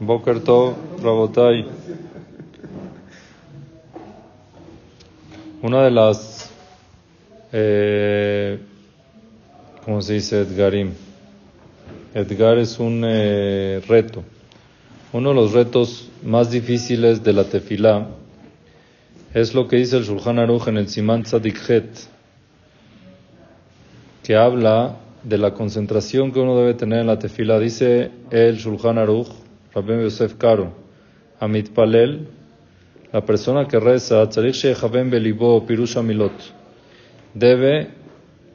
Boker Tov, Rabotai. Una de las, eh, ¿cómo se dice? Edgarim. Edgar es un eh, reto. Uno de los retos más difíciles de la tefilá es lo que dice el Shulchan Aruch en el Siman Tzadikhet, que habla de la concentración que uno debe tener en la tefilá. Dice el Shulchan Aruch, Rabbi Yosef Karo, Amit Palel, la persona que reza, Belibo Pirusha Milot, debe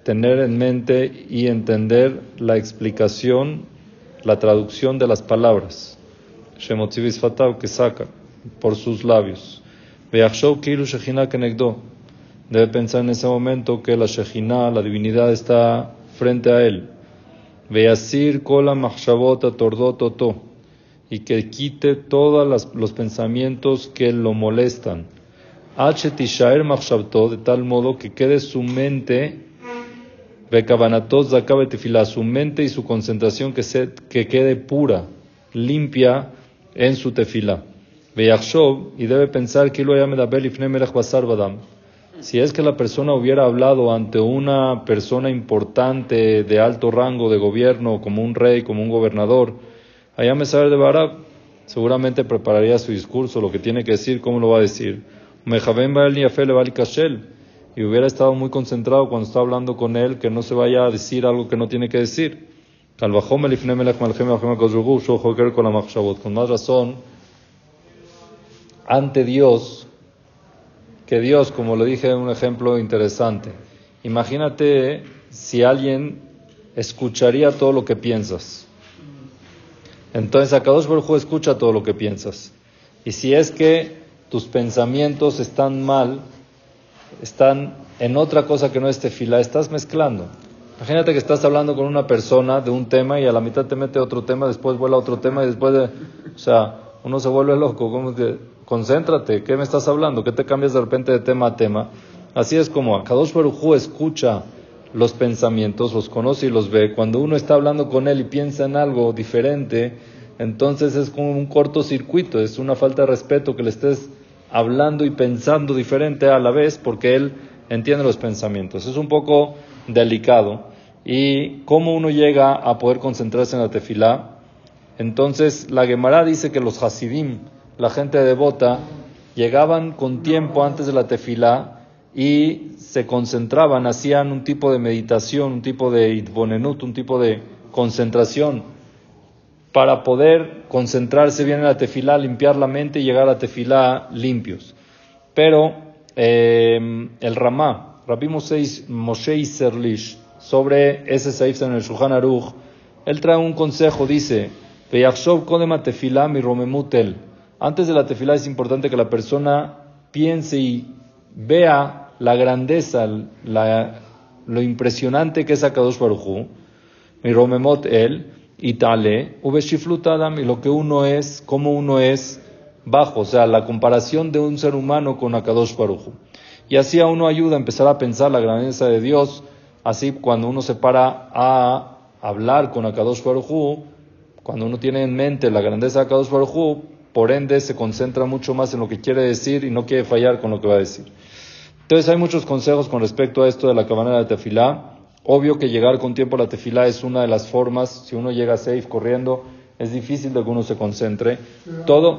tener en mente y entender la explicación, la traducción de las palabras, Shemotzivis Fatav, que saca por sus labios. Debe pensar en ese momento que la Shejina, la divinidad, está frente a él. Veasir kola tordototo y que quite todos los pensamientos que lo molestan. De tal modo que quede su mente su mente y su concentración que, se, que quede pura, limpia en su tefila. y debe pensar que lo si es que la persona hubiera hablado ante una persona importante de alto rango de gobierno, como un rey, como un gobernador, allá me sabe de Barab, seguramente prepararía su discurso, lo que tiene que decir, cómo lo va a decir. Y hubiera estado muy concentrado cuando está hablando con él, que no se vaya a decir algo que no tiene que decir. Con más razón, ante Dios, que Dios, como lo dije, un ejemplo interesante. Imagínate si alguien escucharía todo lo que piensas. Entonces, Akadosh Baruj escucha todo lo que piensas. Y si es que tus pensamientos están mal, están en otra cosa que no es tefila, estás mezclando. Imagínate que estás hablando con una persona de un tema y a la mitad te mete otro tema, después vuela otro tema y después de, o sea, uno se vuelve loco. ¿Cómo que, concéntrate, ¿qué me estás hablando? ¿Qué te cambias de repente de tema a tema? Así es como Akadosh Baruj escucha los pensamientos, los conoce y los ve. Cuando uno está hablando con él y piensa en algo diferente, entonces es como un cortocircuito, es una falta de respeto que le estés hablando y pensando diferente a la vez porque él entiende los pensamientos. Es un poco delicado. ¿Y cómo uno llega a poder concentrarse en la tefilá? Entonces la Gemara dice que los Hasidim, la gente devota, llegaban con tiempo antes de la tefilá y se concentraban, hacían un tipo de meditación, un tipo de itbonenut, un tipo de concentración para poder concentrarse bien en la tefilá, limpiar la mente y llegar a tefilá limpios. Pero eh, el Ramá, Rabbi Moshe Serlish, sobre ese seif en el Shulchan Aruch, él trae un consejo, dice, antes de la tefilá es importante que la persona piense y vea la grandeza, lo impresionante que es Akadosh Baruchu, mi romemot el, y tale, y lo que uno es, cómo uno es bajo, o sea, la comparación de un ser humano con Akadosh Baruchu. Y así a uno ayuda a empezar a pensar la grandeza de Dios, así cuando uno se para a hablar con Akadosh Baruchu, cuando uno tiene en mente la grandeza de Akadosh Baruj por ende se concentra mucho más en lo que quiere decir y no quiere fallar con lo que va a decir. Entonces hay muchos consejos con respecto a esto de la cabana de tefilá. Obvio que llegar con tiempo a la tefilá es una de las formas. Si uno llega safe corriendo, es difícil de que uno se concentre. Todo,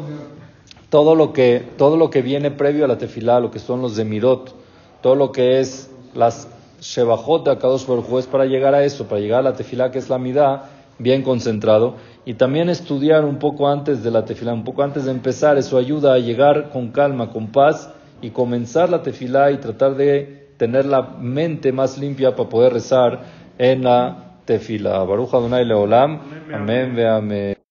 todo, lo, que, todo lo que viene previo a la tefilá, lo que son los demirot, todo lo que es las shebajot de Akadosh Baruj es para llegar a eso, para llegar a la tefilá que es la midá, bien concentrado y también estudiar un poco antes de la tefilá, un poco antes de empezar, eso ayuda a llegar con calma, con paz y comenzar la tefilá y tratar de tener la mente más limpia para poder rezar en la tefilá. Baruch Adonai Leolam. Amén, amén.